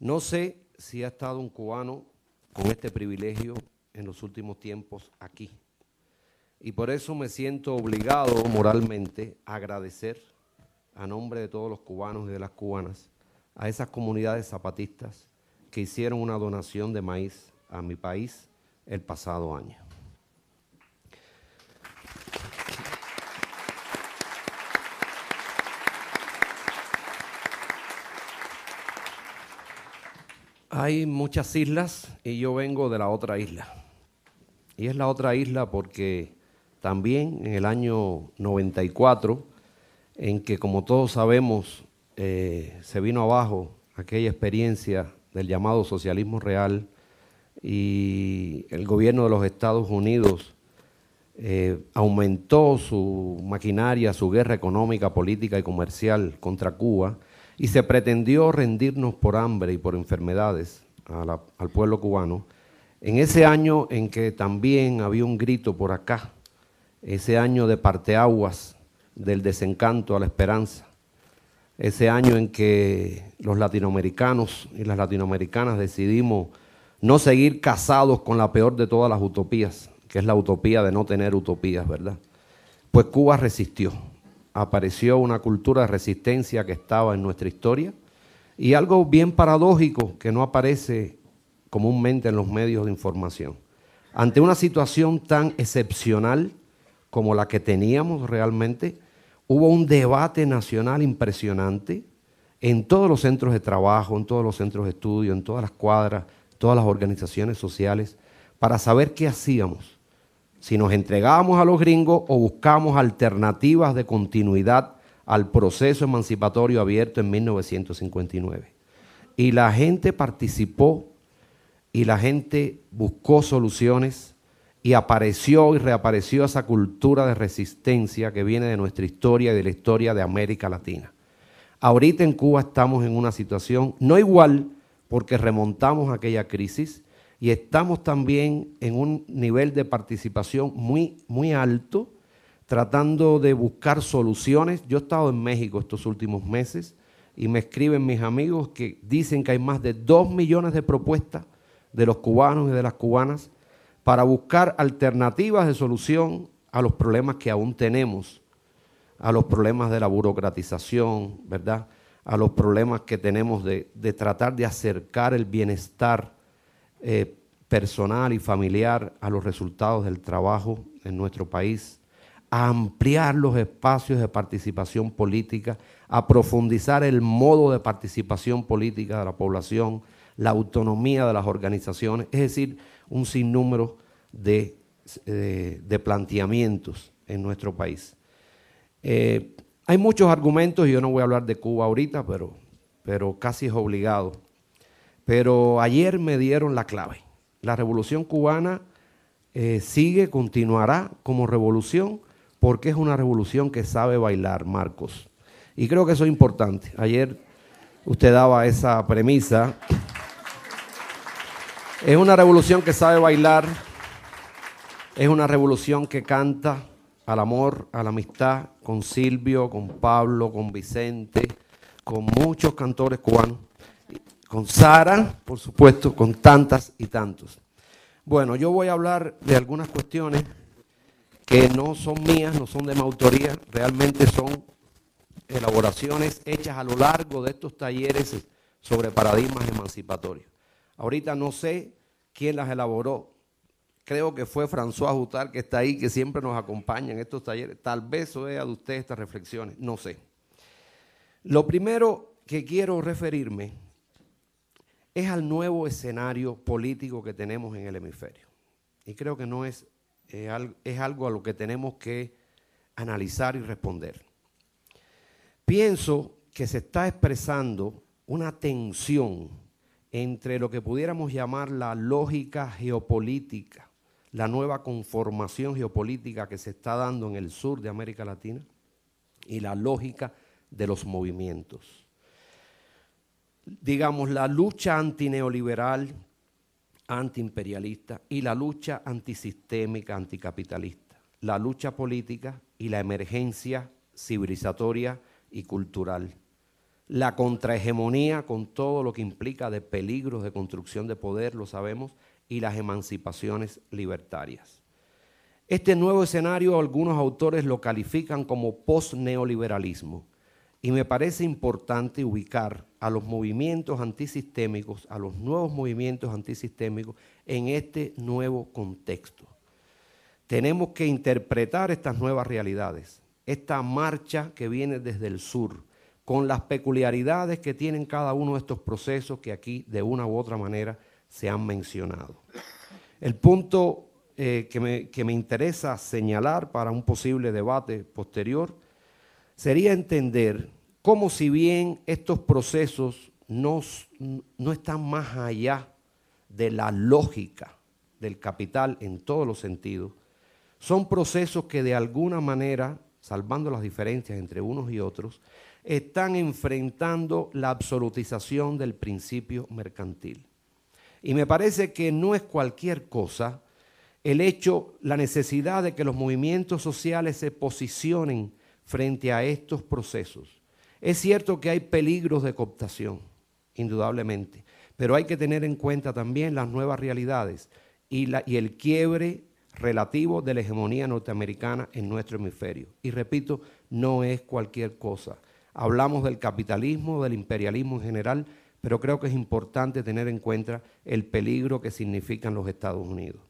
No sé si ha estado un cubano con este privilegio en los últimos tiempos aquí. Y por eso me siento obligado moralmente a agradecer a nombre de todos los cubanos y de las cubanas a esas comunidades zapatistas que hicieron una donación de maíz a mi país el pasado año. Hay muchas islas y yo vengo de la otra isla. Y es la otra isla porque también en el año 94, en que como todos sabemos eh, se vino abajo aquella experiencia del llamado socialismo real y el gobierno de los Estados Unidos eh, aumentó su maquinaria, su guerra económica, política y comercial contra Cuba y se pretendió rendirnos por hambre y por enfermedades al pueblo cubano, en ese año en que también había un grito por acá, ese año de parteaguas del desencanto a la esperanza, ese año en que los latinoamericanos y las latinoamericanas decidimos no seguir casados con la peor de todas las utopías, que es la utopía de no tener utopías, ¿verdad? Pues Cuba resistió apareció una cultura de resistencia que estaba en nuestra historia y algo bien paradójico que no aparece comúnmente en los medios de información. Ante una situación tan excepcional como la que teníamos realmente, hubo un debate nacional impresionante en todos los centros de trabajo, en todos los centros de estudio, en todas las cuadras, todas las organizaciones sociales, para saber qué hacíamos si nos entregábamos a los gringos o buscamos alternativas de continuidad al proceso emancipatorio abierto en 1959. Y la gente participó y la gente buscó soluciones y apareció y reapareció esa cultura de resistencia que viene de nuestra historia y de la historia de América Latina. Ahorita en Cuba estamos en una situación no igual porque remontamos aquella crisis, y estamos también en un nivel de participación muy, muy alto, tratando de buscar soluciones. Yo he estado en México estos últimos meses y me escriben mis amigos que dicen que hay más de dos millones de propuestas de los cubanos y de las cubanas para buscar alternativas de solución a los problemas que aún tenemos, a los problemas de la burocratización, ¿verdad? A los problemas que tenemos de, de tratar de acercar el bienestar eh, personal y familiar a los resultados del trabajo en nuestro país, a ampliar los espacios de participación política, a profundizar el modo de participación política de la población, la autonomía de las organizaciones, es decir, un sinnúmero de, de, planteamientos en nuestro país. Eh, hay muchos argumentos, y yo no voy a hablar de Cuba ahorita, pero, pero casi es obligado pero ayer me dieron la clave. La revolución cubana eh, sigue, continuará como revolución, porque es una revolución que sabe bailar, Marcos. Y creo que eso es importante. Ayer usted daba esa premisa. Es una revolución que sabe bailar, es una revolución que canta al amor, a la amistad, con Silvio, con Pablo, con Vicente, con muchos cantores cubanos con Sara, por supuesto, con tantas y tantos. Bueno, yo voy a hablar de algunas cuestiones que no son mías, no son de mi autoría, realmente son elaboraciones hechas a lo largo de estos talleres sobre paradigmas emancipatorios. Ahorita no sé quién las elaboró, creo que fue François Jutar que está ahí, que siempre nos acompaña en estos talleres. Tal vez sea de usted estas reflexiones, no sé. Lo primero que quiero referirme es al nuevo escenario político que tenemos en el hemisferio. Y creo que no es, eh, es algo a lo que tenemos que analizar y responder. Pienso que se está expresando una tensión entre lo que pudiéramos llamar la lógica geopolítica, la nueva conformación geopolítica que se está dando en el sur de América Latina y la lógica de los movimientos digamos, la lucha antineoliberal, antiimperialista y la lucha antisistémica, anticapitalista, la lucha política y la emergencia civilizatoria y cultural, la contrahegemonía con todo lo que implica de peligros de construcción de poder, lo sabemos, y las emancipaciones libertarias. Este nuevo escenario algunos autores lo califican como post-neoliberalismo y me parece importante ubicar a los movimientos antisistémicos, a los nuevos movimientos antisistémicos en este nuevo contexto. Tenemos que interpretar estas nuevas realidades, esta marcha que viene desde el sur, con las peculiaridades que tienen cada uno de estos procesos que aquí de una u otra manera se han mencionado. El punto eh, que, me, que me interesa señalar para un posible debate posterior sería entender cómo si bien estos procesos no, no están más allá de la lógica del capital en todos los sentidos, son procesos que de alguna manera, salvando las diferencias entre unos y otros, están enfrentando la absolutización del principio mercantil. Y me parece que no es cualquier cosa el hecho, la necesidad de que los movimientos sociales se posicionen frente a estos procesos. Es cierto que hay peligros de cooptación, indudablemente, pero hay que tener en cuenta también las nuevas realidades y, el quiebre relativo de la hegemonía norteamericana en nuestro hemisferio. Y repito, no es cualquier cosa. Hablamos del capitalismo, del imperialismo en general, pero creo que es importante tener en cuenta el peligro que significan los Estados Unidos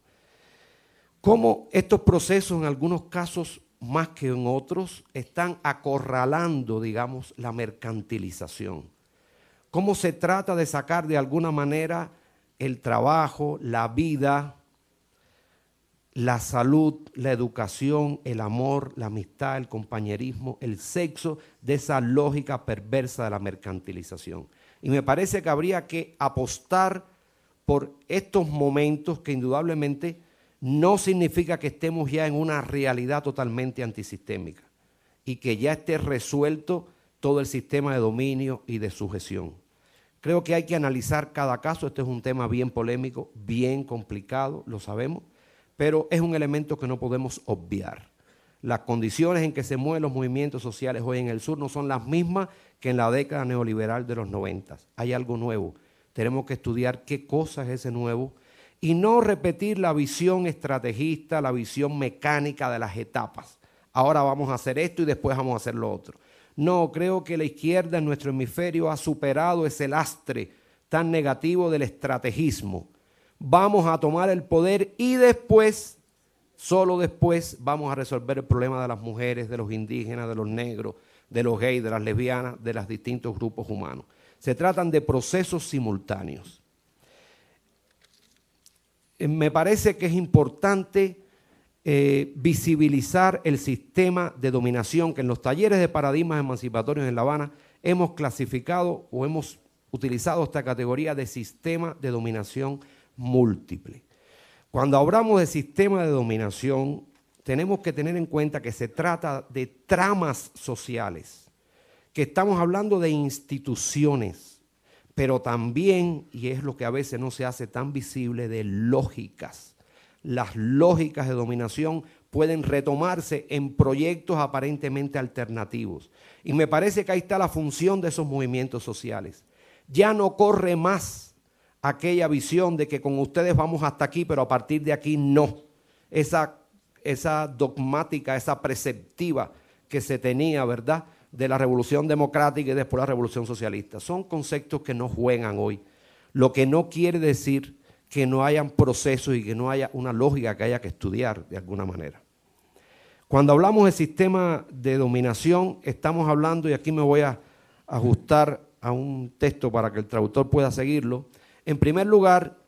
cómo estos procesos en algunos casos más que en otros están acorralando, digamos, la mercantilización. Cómo se trata de sacar de alguna manera el trabajo, la vida, la salud, la educación, el amor, la amistad, el compañerismo, el sexo, de esa lógica perversa de la mercantilización. Y me parece que habría que apostar por estos momentos que indudablemente no significa que estemos ya en una realidad totalmente antisistémica y que ya esté resuelto todo el sistema de dominio y de sujeción. Creo que hay que analizar cada caso, este es un tema bien polémico, bien complicado, lo sabemos, pero es un elemento que no podemos obviar. Las condiciones en que se mueven los movimientos sociales hoy en el sur no son las mismas que en la década neoliberal de los 90. Hay algo nuevo. Tenemos que estudiar qué cosa es ese nuevo y no repetir la visión estrategista, la visión mecánica de las etapas. Ahora vamos a hacer esto y después vamos a hacer lo otro. No, creo que la izquierda en nuestro hemisferio ha superado ese lastre tan negativo del estrategismo. Vamos a tomar el poder y después, solo después, vamos a resolver el problema de las mujeres, de los indígenas, de los negros, de los gays, de las lesbianas, de los distintos grupos humanos. Se tratan de procesos simultáneos. Eh, me parece que es importante eh, visibilizar el sistema de dominación que en los talleres de paradigmas emancipatorios en La Habana hemos clasificado o hemos utilizado esta categoría de sistema de dominación múltiple. Cuando hablamos de sistema de dominación, tenemos que tener en cuenta que se trata de tramas sociales, que estamos hablando de instituciones, pero también, y es lo que a veces no se hace tan visible, de lógicas. Las lógicas de dominación pueden retomarse en proyectos aparentemente alternativos. Y me parece que ahí está la función de esos movimientos sociales. Ya no corre más aquella visión de que con ustedes vamos hasta aquí, pero a partir de aquí no. Esa, esa dogmática, esa preceptiva que se tenía, ¿verdad? De la revolución democrática y después la revolución socialista. Son conceptos que no juegan hoy. Lo que no quiere decir que no hayan procesos y que no haya una lógica que haya que estudiar de alguna manera. Cuando hablamos de sistema de dominación, estamos hablando, y aquí me voy a ajustar a un texto para que el traductor pueda seguirlo, en primer lugar,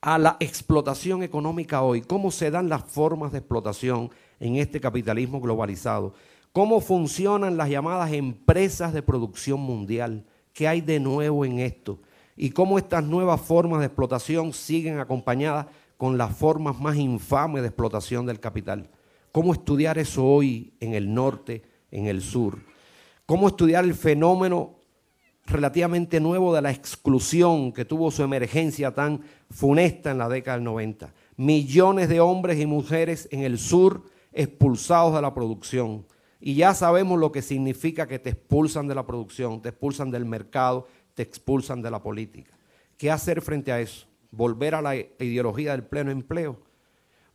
a la explotación económica hoy, cómo se dan las formas de explotación en este capitalismo globalizado cómo funcionan las llamadas empresas de producción mundial, qué hay de nuevo en esto y cómo estas nuevas formas de explotación siguen acompañadas con las formas más infames de explotación del capital. ¿Cómo estudiar eso hoy en el norte, en el sur? ¿Cómo estudiar el fenómeno relativamente nuevo de la exclusión que tuvo su emergencia tan funesta en la década del 90? Millones de hombres y mujeres en el sur expulsados de la producción Y ya sabemos lo que significa que te expulsan de la producción, te expulsan del mercado, te expulsan de la política. ¿Qué hacer frente a eso? Volver a la ideología del pleno empleo,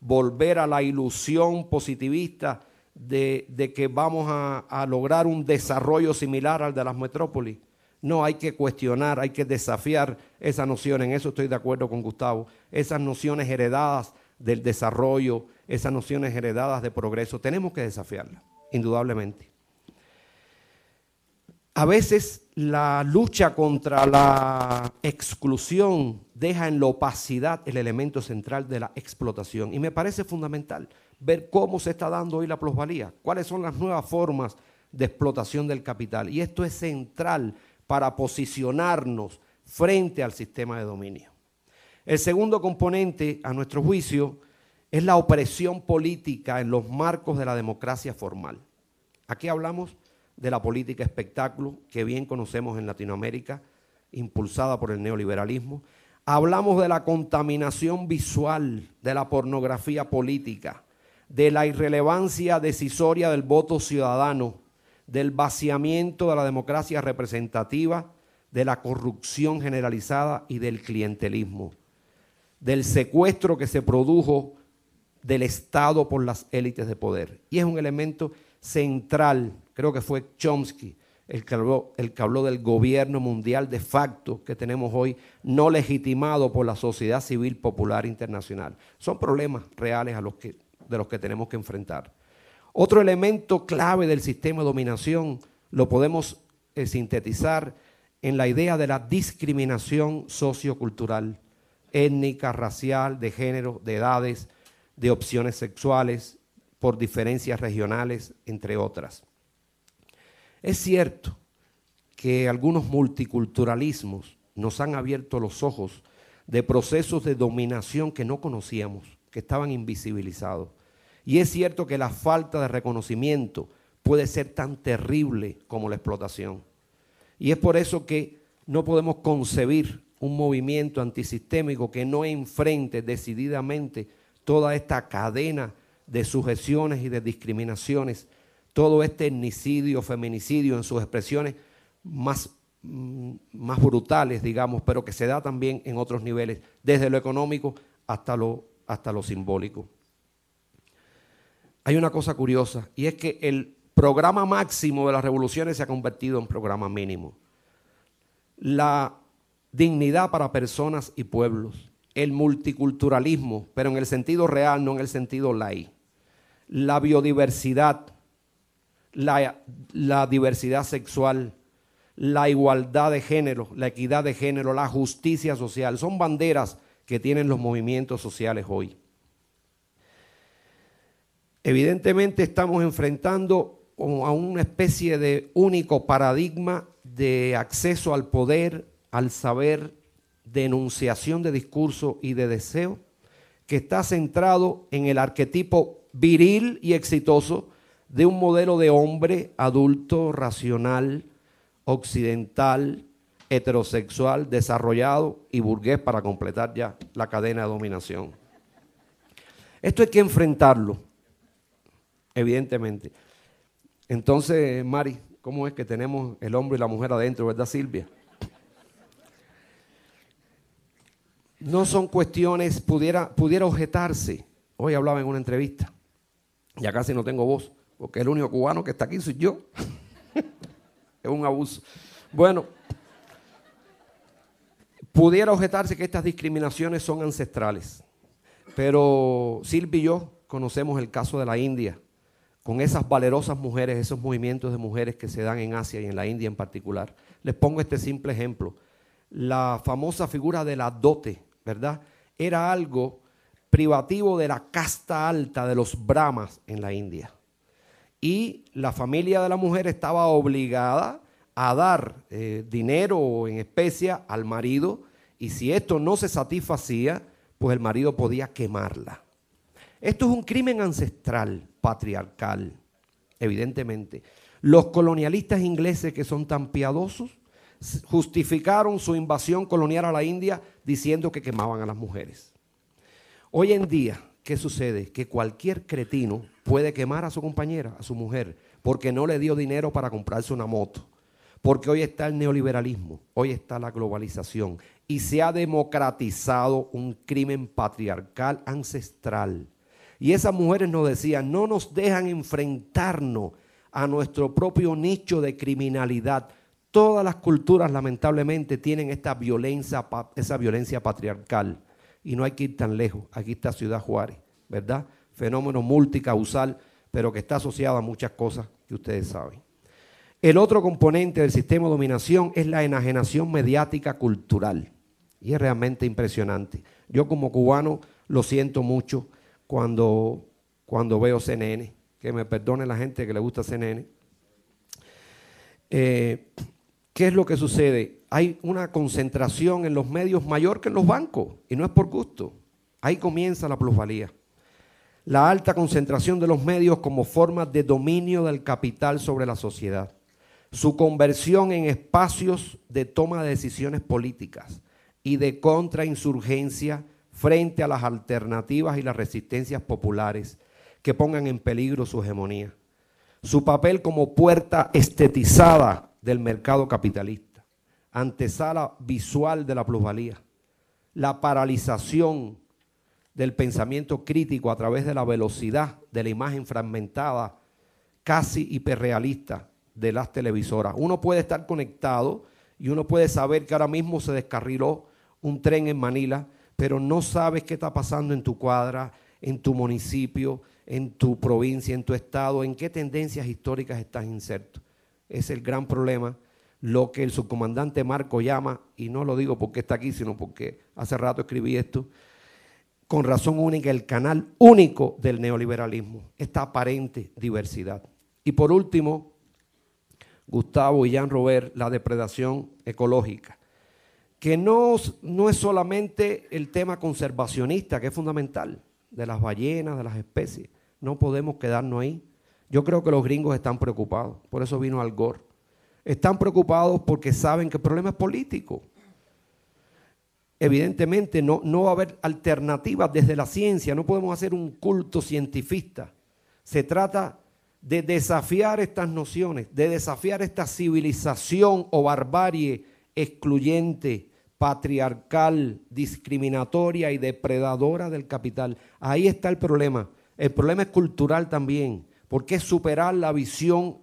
volver a la ilusión positivista de, que vamos a, a lograr un desarrollo similar al de las metrópolis. No, hay que cuestionar, hay que desafiar esa noción, en eso estoy de acuerdo con Gustavo, esas nociones heredadas del desarrollo, esas nociones heredadas de progreso, tenemos que desafiarlas, indudablemente. A veces la lucha contra la exclusión deja en la opacidad el elemento central de la explotación y me parece fundamental ver cómo se está dando hoy la plusvalía, cuáles son las nuevas formas de explotación del capital. Y esto es central para posicionarnos frente al sistema de dominio. El segundo componente, a nuestro juicio, es la opresión política en los marcos de la democracia formal. Aquí hablamos de la política espectáculo que bien conocemos en Latinoamérica, impulsada por el neoliberalismo. Hablamos de la contaminación visual de la pornografía política, de la irrelevancia decisoria del voto ciudadano, del vaciamiento de la democracia representativa, de la corrupción generalizada y del clientelismo, del secuestro que se produjo del Estado por las élites de poder. Y es un elemento central, creo que fue Chomsky, el que, habló, el que habló del gobierno mundial de facto que tenemos hoy, no legitimado por la sociedad civil popular internacional. Son problemas reales a los que, de los que tenemos que enfrentar. Otro elemento clave del sistema de dominación lo podemos eh, sintetizar en la idea de la discriminación sociocultural, étnica, racial, de género, de edades, de opciones sexuales, por diferencias regionales, entre otras. Es cierto que algunos multiculturalismos nos han abierto los ojos de procesos de dominación que no conocíamos, que estaban invisibilizados. Y es cierto que la falta de reconocimiento puede ser tan terrible como la explotación. Y es por eso que no podemos concebir un movimiento antisistémico que no enfrente decididamente toda esta cadena de sujeciones y de discriminaciones, todo este etnicidio, feminicidio en sus expresiones más, mm, más brutales, digamos, pero que se da también en otros niveles, desde lo económico hasta lo, hasta lo simbólico hay una cosa curiosa y es que el programa máximo de las revoluciones se ha convertido en programa mínimo. La dignidad para personas y pueblos, el multiculturalismo, pero en el sentido real, no en el sentido lay, la biodiversidad, la, la diversidad sexual, la igualdad de género, la equidad de género, la justicia social, son banderas que tienen los movimientos sociales hoy. Evidentemente estamos enfrentando a una especie de único paradigma de acceso al poder, al saber, de enunciación de discurso y de deseo, que está centrado en el arquetipo viril y exitoso de un modelo de hombre adulto, racional, occidental, heterosexual, desarrollado y burgués para completar ya la cadena de dominación. Esto hay que enfrentarlo evidentemente. Entonces, Mari, ¿cómo es que tenemos el hombre y la mujer adentro, verdad, Silvia? No son cuestiones, pudiera, pudiera objetarse. Hoy hablaba en una entrevista, ya casi no tengo voz, porque el único cubano que está aquí soy yo. es un abuso. Bueno, pudiera objetarse que estas discriminaciones son ancestrales, pero Silvia y yo conocemos el caso de la India con esas valerosas mujeres, esos movimientos de mujeres que se dan en Asia y en la India en particular. Les pongo este simple ejemplo. La famosa figura de la dote, Era algo privativo de la casta alta de los brahmas en la India. Y la familia de la mujer estaba obligada a dar eh, dinero en especia al marido y si esto no se satisfacía, pues el marido podía quemarla. Esto es un crimen ancestral patriarcal, evidentemente. Los colonialistas ingleses que son tan piadosos justificaron su invasión colonial a la India diciendo que quemaban a las mujeres. Hoy en día, ¿qué sucede? Que cualquier cretino puede quemar a su compañera, a su mujer, porque no le dio dinero para comprarse una moto, porque hoy está el neoliberalismo, hoy está la globalización y se ha democratizado un crimen patriarcal ancestral. Y esas mujeres nos decían, no nos dejan enfrentarnos a nuestro propio nicho de criminalidad. Todas las culturas lamentablemente tienen esta violencia, esa violencia patriarcal. Y no hay que ir tan lejos. Aquí está Ciudad Juárez, ¿verdad? Fenómeno multicausal, pero que está asociado a muchas cosas que ustedes saben. El otro componente del sistema de dominación es la enajenación mediática cultural. Y es realmente impresionante. Yo como cubano lo siento mucho cuando, cuando veo CNN. Que me perdone la gente que le gusta CNN. Eh, ¿Qué es lo que sucede? Hay una concentración en los medios mayor que en los bancos. Y no es por gusto. Ahí comienza la plusvalía. La alta concentración de los medios como forma de dominio del capital sobre la sociedad. Su conversión en espacios de toma de decisiones políticas y de contrainsurgencia frente a las alternativas y las resistencias populares que pongan en peligro su hegemonía. Su papel como puerta estetizada del mercado capitalista, antesala visual de la plusvalía, la paralización del pensamiento crítico a través de la velocidad de la imagen fragmentada, casi hiperrealista de las televisoras. Uno puede estar conectado y uno puede saber que ahora mismo se descarriló un tren en Manila, pero no sabes qué está pasando en tu cuadra, en tu municipio, en tu provincia, en tu estado, en qué tendencias históricas estás inserto. Es el gran problema, lo que el subcomandante Marco llama, y no lo digo porque está aquí, sino porque hace rato escribí esto, con razón única, el canal único del neoliberalismo, esta aparente diversidad. Y por último, Gustavo y Jean Robert, la depredación ecológica que no, no es solamente el tema conservacionista, que es fundamental, de las ballenas, de las especies. No podemos quedarnos ahí. Yo creo que los gringos están preocupados, por eso vino Al Gore. Están preocupados porque saben que el problema es político. Evidentemente no, va a haber alternativas desde la ciencia, no podemos hacer un culto cientifista. Se trata de desafiar estas nociones, de desafiar esta civilización o barbarie excluyente, patriarcal, discriminatoria y depredadora del capital. Ahí está el problema. El problema es cultural también, porque es superar la visión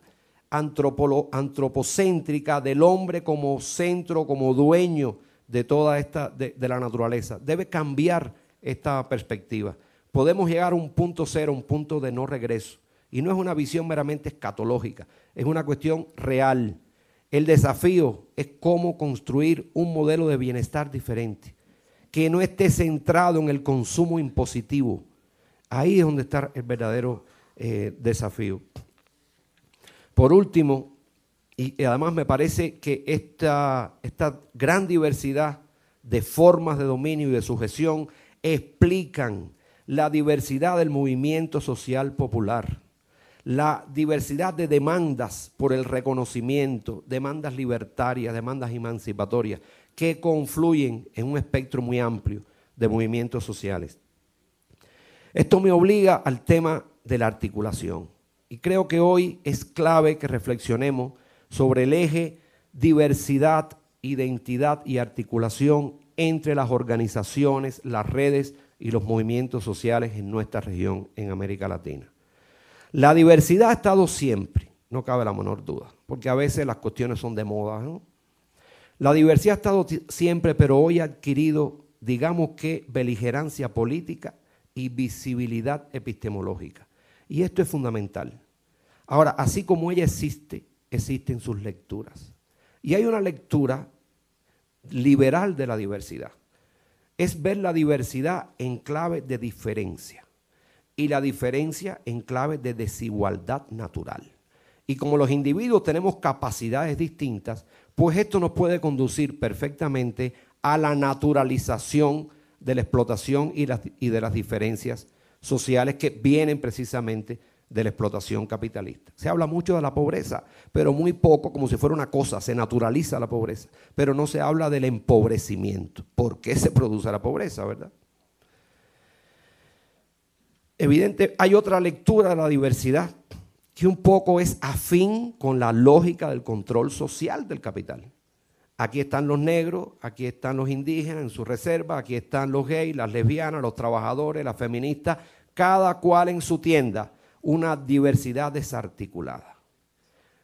antropocéntrica del hombre como centro, como dueño de toda esta, de, la naturaleza. Debe cambiar esta perspectiva. Podemos llegar a un punto cero, un punto de no regreso. Y no es una visión meramente escatológica, es una cuestión real el desafío es cómo construir un modelo de bienestar diferente, que no esté centrado en el consumo impositivo. Ahí es donde está el verdadero eh, desafío. Por último, y, además me parece que esta, esta gran diversidad de formas de dominio y de sujeción explican la diversidad del movimiento social popular la diversidad de demandas por el reconocimiento, demandas libertarias, demandas emancipatorias, que confluyen en un espectro muy amplio de movimientos sociales. Esto me obliga al tema de la articulación. Y creo que hoy es clave que reflexionemos sobre el eje diversidad, identidad y articulación entre las organizaciones, las redes y los movimientos sociales en nuestra región, en América Latina. La diversidad ha estado siempre, no cabe la menor duda, porque a veces las cuestiones son de moda. La diversidad ha estado siempre, pero hoy ha adquirido, digamos que, beligerancia política y visibilidad epistemológica. Y esto es fundamental. Ahora, así como ella existe, existen sus lecturas. Y hay una lectura liberal de la diversidad. Es ver la diversidad en clave de diferencia y la diferencia en clave de desigualdad natural. Y como los individuos tenemos capacidades distintas, pues esto nos puede conducir perfectamente a la naturalización de la explotación y, de las diferencias sociales que vienen precisamente de la explotación capitalista. Se habla mucho de la pobreza, pero muy poco, como si fuera una cosa, se naturaliza la pobreza, pero no se habla del empobrecimiento. ¿Por qué se produce la pobreza, verdad? Evidente, hay otra lectura de la diversidad que un poco es afín con la lógica del control social del capital. Aquí están los negros, aquí están los indígenas en su reserva, aquí están los gays, las lesbianas, los trabajadores, las feministas, cada cual en su tienda, una diversidad desarticulada.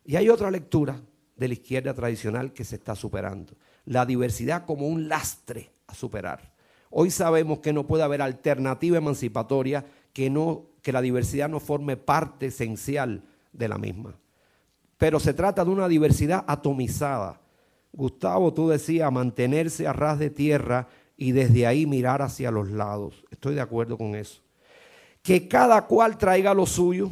Y hay otra lectura de la izquierda tradicional que se está superando, la diversidad como un lastre a superar. Hoy sabemos que no puede haber alternativa emancipatoria que, no, que la diversidad no forme parte esencial de la misma. Pero se trata de una diversidad atomizada, Gustavo, tú decías mantenerse a ras de tierra y desde ahí mirar hacia los lados. Estoy de acuerdo con eso. Que cada cual traiga lo suyo,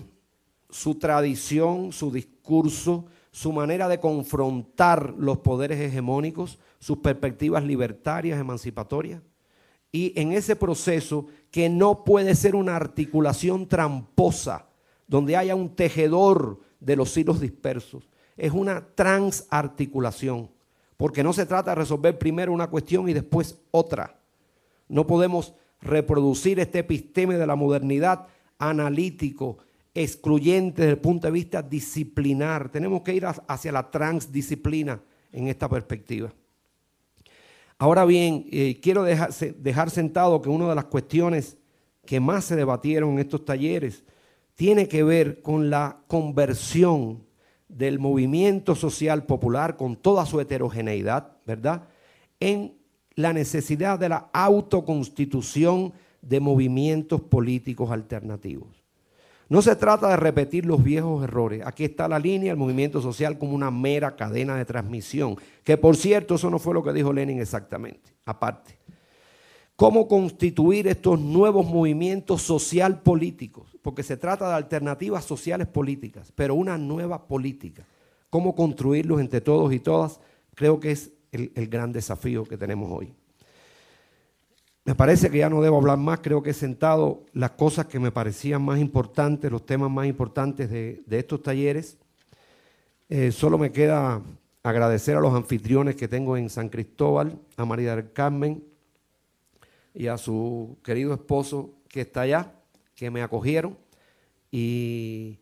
su tradición, su discurso, su manera de confrontar los poderes hegemónicos, sus perspectivas libertarias, emancipatorias. Y en ese proceso que no puede ser una articulación tramposa, donde haya un tejedor de los hilos dispersos, es una transarticulación porque no se trata de resolver primero una cuestión y después otra. No podemos reproducir este episteme de la modernidad analítico, excluyente desde el punto de vista disciplinar. Tenemos que ir hacia la transdisciplina en esta perspectiva. Ahora bien, eh, quiero dejar, dejar sentado que una de las cuestiones que más se debatieron en estos talleres tiene que ver con la conversión del movimiento social popular con toda su heterogeneidad, ¿verdad? En la necesidad de la autoconstitución de movimientos políticos alternativos. No se trata de repetir los viejos errores. Aquí está la línea, el movimiento social como una mera cadena de transmisión, que por cierto, eso no fue lo que dijo Lenin exactamente, aparte cómo constituir estos nuevos movimientos social políticos, porque se trata de alternativas sociales políticas, pero una nueva política. Cómo construirlos entre todos y todas, creo que es el, gran desafío que tenemos hoy. Me parece que ya no debo hablar más, creo que he sentado las cosas que me parecían más importantes, los temas más importantes de, estos talleres. Eh, solo me queda agradecer a los anfitriones que tengo en San Cristóbal, a María del Carmen, y a su querido esposo que está allá, que me acogieron, y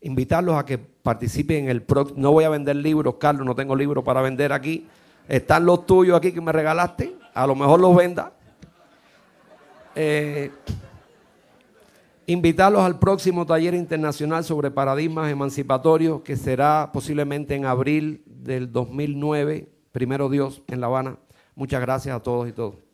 invitarlos a que participen en el próximo. No voy a vender libros, Carlos, no tengo libros para vender aquí. Están los tuyos aquí que me regalaste, a lo mejor los venda. Eh, invitarlos al próximo taller internacional sobre paradigmas emancipatorios que será posiblemente en abril del 2009, primero Dios, en La Habana. Muchas gracias a todos y todos.